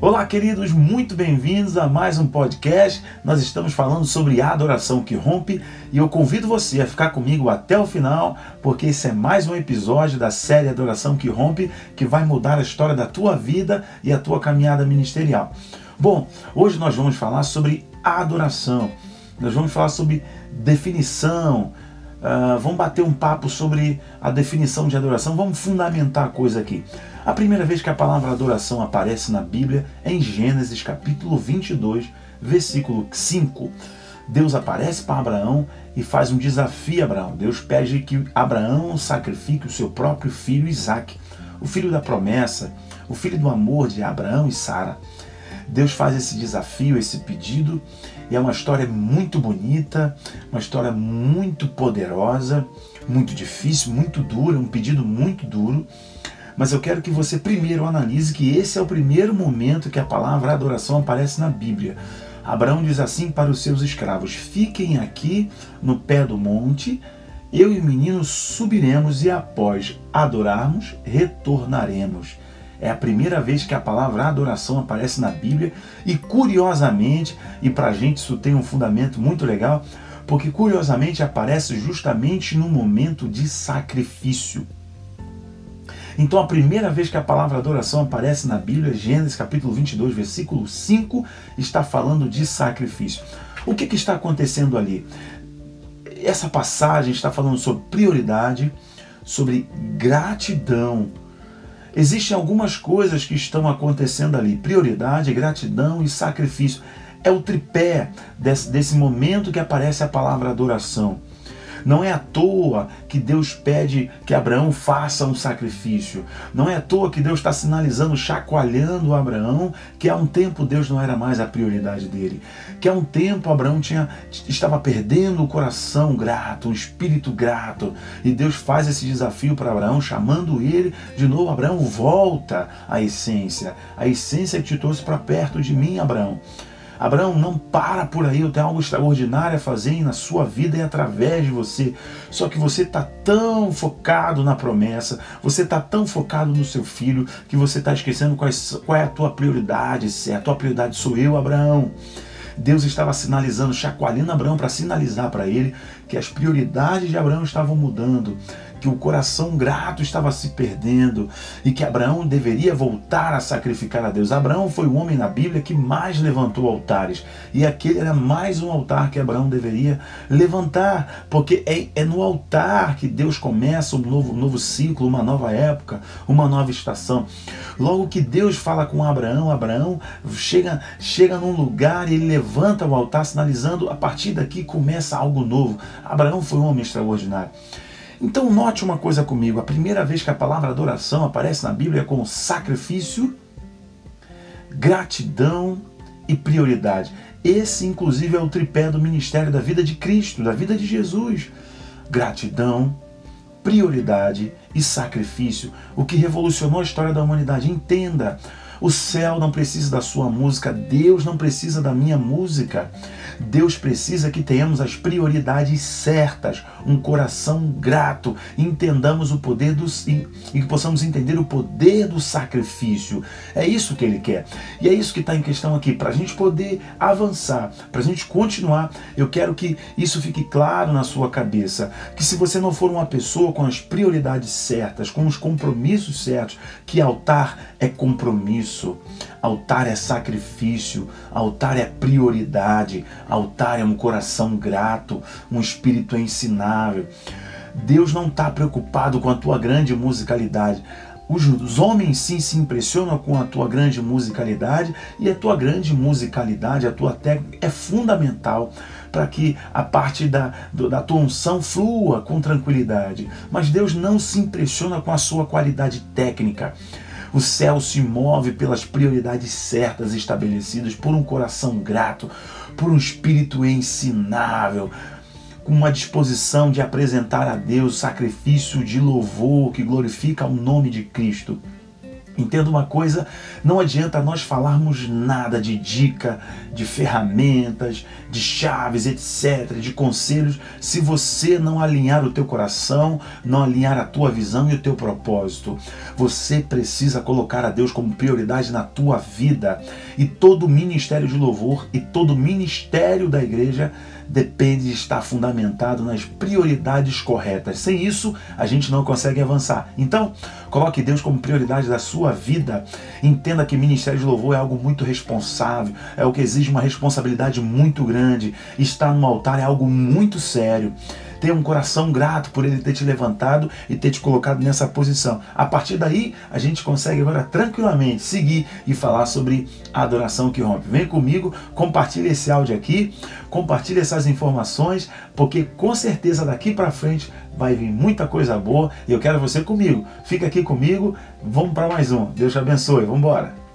Olá, queridos, muito bem-vindos a mais um podcast. Nós estamos falando sobre a adoração que rompe e eu convido você a ficar comigo até o final, porque esse é mais um episódio da série Adoração que Rompe que vai mudar a história da tua vida e a tua caminhada ministerial. Bom, hoje nós vamos falar sobre adoração, nós vamos falar sobre definição, Uh, vamos bater um papo sobre a definição de adoração, vamos fundamentar a coisa aqui. A primeira vez que a palavra adoração aparece na Bíblia é em Gênesis capítulo 22, versículo 5. Deus aparece para Abraão e faz um desafio a Abraão. Deus pede que Abraão sacrifique o seu próprio filho Isaac, o filho da promessa, o filho do amor de Abraão e Sara. Deus faz esse desafio, esse pedido, e é uma história muito bonita, uma história muito poderosa, muito difícil, muito dura, um pedido muito duro. Mas eu quero que você primeiro analise que esse é o primeiro momento que a palavra adoração aparece na Bíblia. Abraão diz assim para os seus escravos: Fiquem aqui no pé do monte, eu e o menino subiremos e após adorarmos, retornaremos. É a primeira vez que a palavra adoração aparece na Bíblia e curiosamente, e para a gente isso tem um fundamento muito legal, porque curiosamente aparece justamente no momento de sacrifício. Então a primeira vez que a palavra adoração aparece na Bíblia, Gênesis capítulo 22, versículo 5, está falando de sacrifício. O que, que está acontecendo ali? Essa passagem está falando sobre prioridade, sobre gratidão, Existem algumas coisas que estão acontecendo ali: prioridade, gratidão e sacrifício. É o tripé desse, desse momento que aparece a palavra adoração. Não é à toa que Deus pede que Abraão faça um sacrifício. Não é à toa que Deus está sinalizando, chacoalhando Abraão, que há um tempo Deus não era mais a prioridade dele. Que há um tempo Abraão tinha, estava perdendo o coração grato, o espírito grato. E Deus faz esse desafio para Abraão, chamando ele de novo. Abraão, volta à essência. A essência que te trouxe para perto de mim, Abraão. Abraão, não para por aí, eu tenho algo extraordinário a fazer na sua vida e através de você. Só que você está tão focado na promessa, você está tão focado no seu filho, que você está esquecendo qual é, a tua prioridade. Se a tua prioridade sou eu, Abraão. Deus estava sinalizando, chacoalhando Abraão para sinalizar para ele que as prioridades de Abraão estavam mudando que o coração grato estava se perdendo e que Abraão deveria voltar a sacrificar a Deus. Abraão foi o homem na Bíblia que mais levantou altares e aquele era mais um altar que Abraão deveria levantar, porque é, é no altar que Deus começa um novo, um novo ciclo, uma nova época, uma nova estação. Logo que Deus fala com Abraão, Abraão chega, chega num lugar e ele levanta o altar, sinalizando a partir daqui começa algo novo. Abraão foi um homem extraordinário. Então note uma coisa comigo, a primeira vez que a palavra adoração aparece na Bíblia é com sacrifício, gratidão e prioridade. Esse inclusive é o tripé do ministério da vida de Cristo, da vida de Jesus. Gratidão, prioridade e sacrifício, o que revolucionou a história da humanidade. Entenda, o céu não precisa da sua música, Deus não precisa da minha música. Deus precisa que tenhamos as prioridades certas, um coração grato, entendamos o poder do e que possamos entender o poder do sacrifício. É isso que Ele quer. E é isso que está em questão aqui. Para a gente poder avançar, para a gente continuar, eu quero que isso fique claro na sua cabeça. Que se você não for uma pessoa com as prioridades certas, com os compromissos certos, que altar é compromisso, altar é sacrifício, altar é prioridade, Altar é um coração grato, um espírito ensinável. Deus não está preocupado com a tua grande musicalidade. Os homens sim se impressionam com a tua grande musicalidade e a tua grande musicalidade, a tua técnica é fundamental para que a parte da, da tua unção flua com tranquilidade. Mas Deus não se impressiona com a sua qualidade técnica. O céu se move pelas prioridades certas estabelecidas por um coração grato, por um espírito ensinável, com uma disposição de apresentar a Deus sacrifício de louvor que glorifica o nome de Cristo. Entenda uma coisa, não adianta nós falarmos nada de dica, de ferramentas, de chaves, etc, de conselhos, se você não alinhar o teu coração, não alinhar a tua visão e o teu propósito. Você precisa colocar a Deus como prioridade na tua vida. E todo ministério de louvor e todo ministério da igreja depende de estar fundamentado nas prioridades corretas. Sem isso, a gente não consegue avançar. Então, coloque Deus como prioridade da sua vida. Entenda que ministério de louvor é algo muito responsável, é o que exige uma responsabilidade muito grande. Estar no altar é algo muito sério. Tenha um coração grato por ele ter te levantado e ter te colocado nessa posição. A partir daí, a gente consegue agora tranquilamente seguir e falar sobre a adoração que rompe. Vem comigo, compartilhe esse áudio aqui, compartilhe essas informações, porque com certeza daqui para frente vai vir muita coisa boa e eu quero você comigo. Fica aqui comigo, vamos para mais um. Deus te abençoe. Vamos embora.